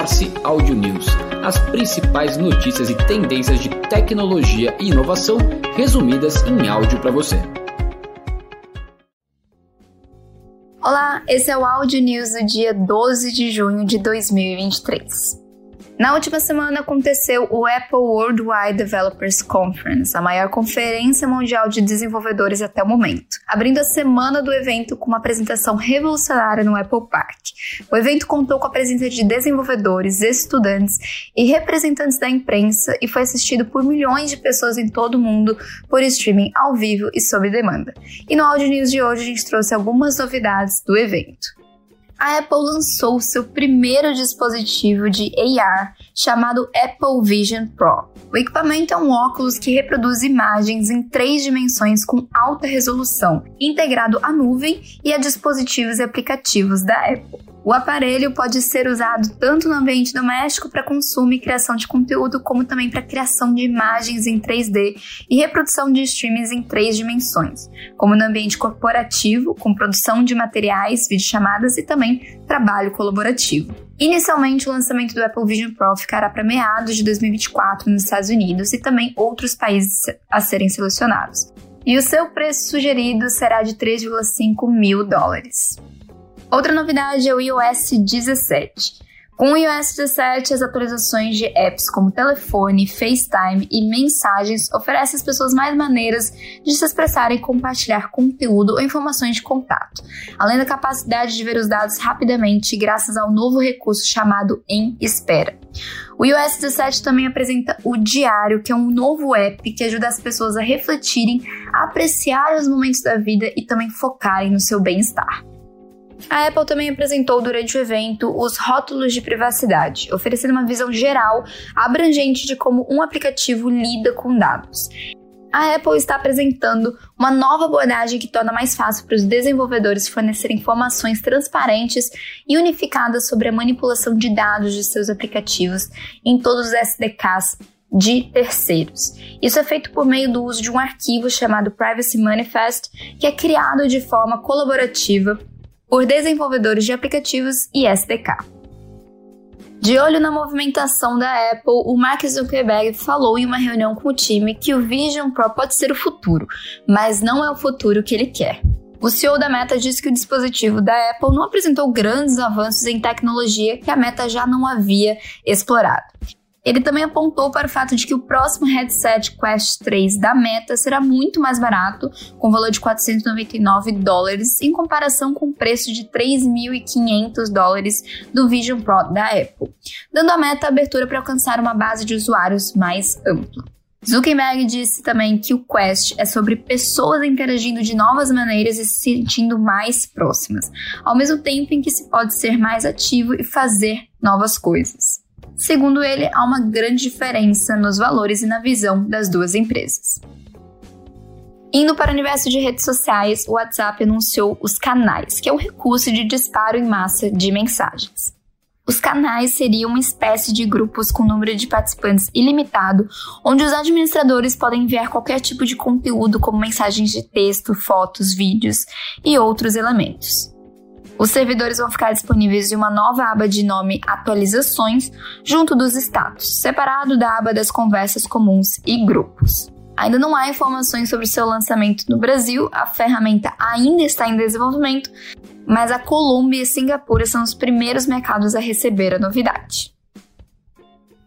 Force Audio News, as principais notícias e tendências de tecnologia e inovação resumidas em áudio para você. Olá, esse é o Audio News do dia 12 de junho de 2023. Na última semana aconteceu o Apple Worldwide Developers Conference, a maior conferência mundial de desenvolvedores até o momento, abrindo a semana do evento com uma apresentação revolucionária no Apple Park. O evento contou com a presença de desenvolvedores, estudantes e representantes da imprensa e foi assistido por milhões de pessoas em todo o mundo por streaming ao vivo e sob demanda. E no Audio News de hoje a gente trouxe algumas novidades do evento a Apple lançou seu primeiro dispositivo de AR chamado Apple Vision Pro. O equipamento é um óculos que reproduz imagens em três dimensões com alta resolução, integrado à nuvem e a dispositivos e aplicativos da Apple. O aparelho pode ser usado tanto no ambiente doméstico para consumo e criação de conteúdo, como também para criação de imagens em 3D e reprodução de streams em três dimensões, como no ambiente corporativo, com produção de materiais, videochamadas e também trabalho colaborativo. Inicialmente, o lançamento do Apple Vision Pro ficará para meados de 2024 nos Estados Unidos e também outros países a serem selecionados. E o seu preço sugerido será de 3,5 mil dólares. Outra novidade é o iOS 17. Com o iOS 17, as atualizações de apps como telefone, FaceTime e mensagens oferecem às pessoas mais maneiras de se expressarem e compartilhar conteúdo ou informações de contato, além da capacidade de ver os dados rapidamente graças ao novo recurso chamado Em Espera. O iOS 17 também apresenta o Diário, que é um novo app que ajuda as pessoas a refletirem, a apreciar os momentos da vida e também focarem no seu bem-estar. A Apple também apresentou durante o evento os rótulos de privacidade, oferecendo uma visão geral, abrangente de como um aplicativo lida com dados. A Apple está apresentando uma nova abordagem que torna mais fácil para os desenvolvedores fornecerem informações transparentes e unificadas sobre a manipulação de dados de seus aplicativos em todos os SDKs de terceiros. Isso é feito por meio do uso de um arquivo chamado Privacy Manifest, que é criado de forma colaborativa por desenvolvedores de aplicativos e SDK. De olho na movimentação da Apple, o Mark Zuckerberg falou em uma reunião com o time que o Vision Pro pode ser o futuro, mas não é o futuro que ele quer. O CEO da Meta disse que o dispositivo da Apple não apresentou grandes avanços em tecnologia que a Meta já não havia explorado. Ele também apontou para o fato de que o próximo headset Quest 3 da Meta será muito mais barato, com valor de 499 dólares, em comparação com o preço de 3.500 dólares do Vision Pro da Apple, dando à Meta abertura para alcançar uma base de usuários mais ampla. Zuckerberg disse também que o Quest é sobre pessoas interagindo de novas maneiras e se sentindo mais próximas, ao mesmo tempo em que se pode ser mais ativo e fazer novas coisas. Segundo ele, há uma grande diferença nos valores e na visão das duas empresas. Indo para o universo de redes sociais, o WhatsApp anunciou os canais, que é um recurso de disparo em massa de mensagens. Os canais seriam uma espécie de grupos com número de participantes ilimitado, onde os administradores podem enviar qualquer tipo de conteúdo, como mensagens de texto, fotos, vídeos e outros elementos. Os servidores vão ficar disponíveis em uma nova aba de nome Atualizações, junto dos status, separado da aba das conversas comuns e grupos. Ainda não há informações sobre seu lançamento no Brasil, a ferramenta ainda está em desenvolvimento, mas a Colômbia e Singapura são os primeiros mercados a receber a novidade.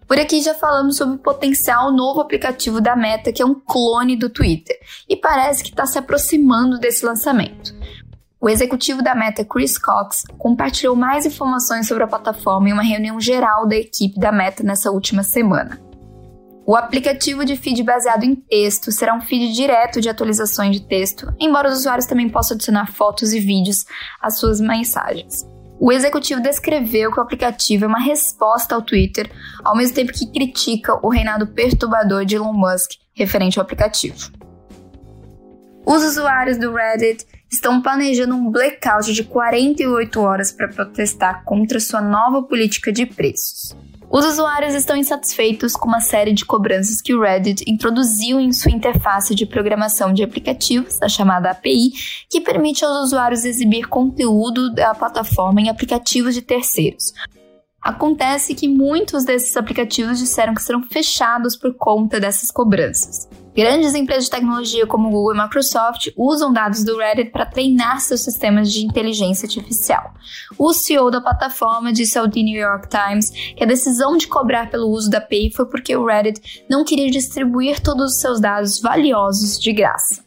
Por aqui já falamos sobre o potencial novo aplicativo da Meta, que é um clone do Twitter, e parece que está se aproximando desse lançamento. O executivo da Meta, Chris Cox, compartilhou mais informações sobre a plataforma em uma reunião geral da equipe da Meta nessa última semana. O aplicativo de feed baseado em texto será um feed direto de atualizações de texto, embora os usuários também possam adicionar fotos e vídeos às suas mensagens. O executivo descreveu que o aplicativo é uma resposta ao Twitter, ao mesmo tempo que critica o reinado perturbador de Elon Musk referente ao aplicativo. Os usuários do Reddit estão planejando um blackout de 48 horas para protestar contra sua nova política de preços. Os usuários estão insatisfeitos com uma série de cobranças que o Reddit introduziu em sua interface de programação de aplicativos, a chamada API, que permite aos usuários exibir conteúdo da plataforma em aplicativos de terceiros. Acontece que muitos desses aplicativos disseram que serão fechados por conta dessas cobranças. Grandes empresas de tecnologia como Google e Microsoft usam dados do Reddit para treinar seus sistemas de inteligência artificial. O CEO da plataforma disse ao The New York Times que a decisão de cobrar pelo uso da API foi porque o Reddit não queria distribuir todos os seus dados valiosos de graça.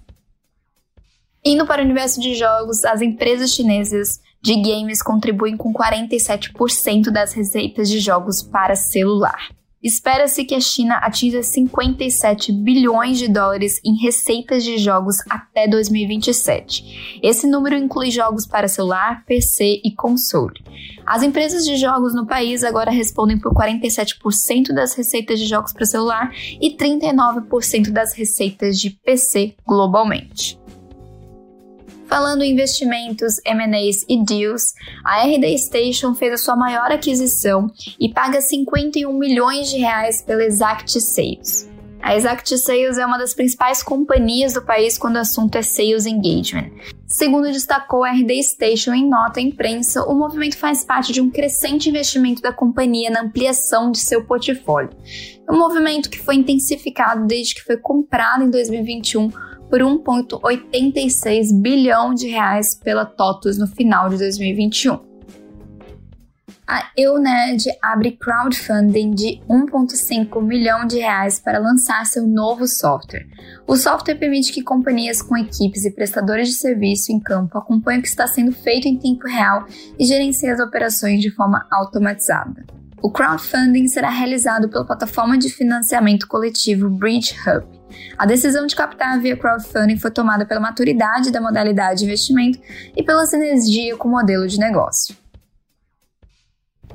Indo para o universo de jogos, as empresas chinesas de games contribuem com 47% das receitas de jogos para celular. Espera-se que a China atinja 57 bilhões de dólares em receitas de jogos até 2027. Esse número inclui jogos para celular, PC e console. As empresas de jogos no país agora respondem por 47% das receitas de jogos para celular e 39% das receitas de PC globalmente. Falando em investimentos, M&As e deals, a RD Station fez a sua maior aquisição e paga 51 milhões de reais pela Exact Sales. A Exact Sales é uma das principais companhias do país quando o assunto é sales engagement. Segundo destacou a RD Station em nota à imprensa, o movimento faz parte de um crescente investimento da companhia na ampliação de seu portfólio. Um movimento que foi intensificado desde que foi comprado em 2021 por 1,86 bilhão de reais pela TOTUS no final de 2021. A EUNED abre crowdfunding de 1,5 milhão de reais para lançar seu novo software. O software permite que companhias com equipes e prestadores de serviço em campo acompanhem o que está sendo feito em tempo real e gerenciem as operações de forma automatizada. O crowdfunding será realizado pela plataforma de financiamento coletivo Bridge Hub. A decisão de captar via crowdfunding foi tomada pela maturidade da modalidade de investimento e pela sinergia com o modelo de negócio.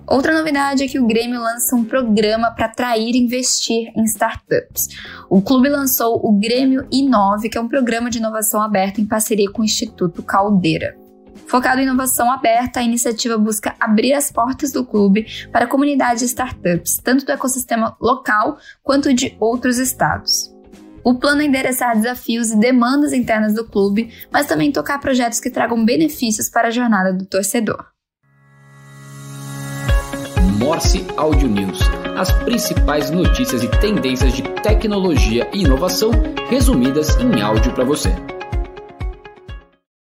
Outra novidade é que o Grêmio lança um programa para atrair e investir em startups. O clube lançou o Grêmio Inove, que é um programa de inovação aberta em parceria com o Instituto Caldeira. Focado em inovação aberta, a iniciativa busca abrir as portas do clube para a comunidade de startups, tanto do ecossistema local quanto de outros estados. O plano é endereçar desafios e demandas internas do clube, mas também tocar projetos que tragam benefícios para a jornada do torcedor. Morse Audio News. As principais notícias e tendências de tecnologia e inovação resumidas em áudio para você.